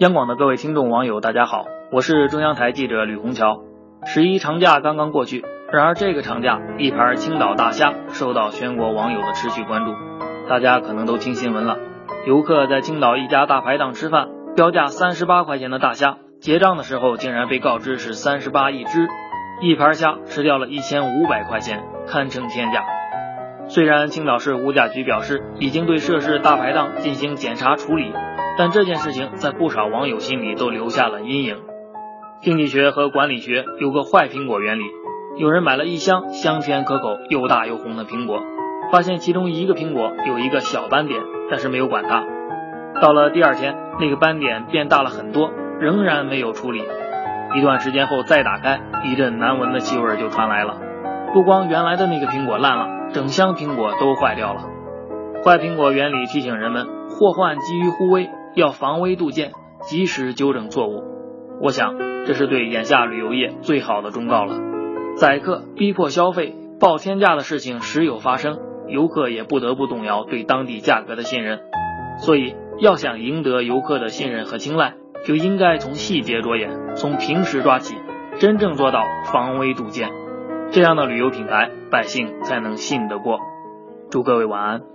央广的各位听众网友，大家好，我是中央台记者吕红桥。十一长假刚刚过去，然而这个长假，一盘青岛大虾受到全国网友的持续关注。大家可能都听新闻了，游客在青岛一家大排档吃饭，标价三十八块钱的大虾，结账的时候竟然被告知是三十八一只，一盘虾吃掉了一千五百块钱，堪称天价。虽然青岛市物价局表示已经对涉事大排档进行检查处理。但这件事情在不少网友心里都留下了阴影。经济学和管理学有个坏苹果原理，有人买了一箱香甜可口、又大又红的苹果，发现其中一个苹果有一个小斑点，但是没有管它。到了第二天，那个斑点变大了很多，仍然没有处理。一段时间后再打开，一阵难闻的气味就传来了。不光原来的那个苹果烂了，整箱苹果都坏掉了。坏苹果原理提醒人们：祸患基于忽微。要防微杜渐，及时纠正错误。我想，这是对眼下旅游业最好的忠告了。宰客逼迫消费、报天价的事情时有发生，游客也不得不动摇对当地价格的信任。所以，要想赢得游客的信任和青睐，就应该从细节着眼，从平时抓起，真正做到防微杜渐。这样的旅游品牌，百姓才能信得过。祝各位晚安。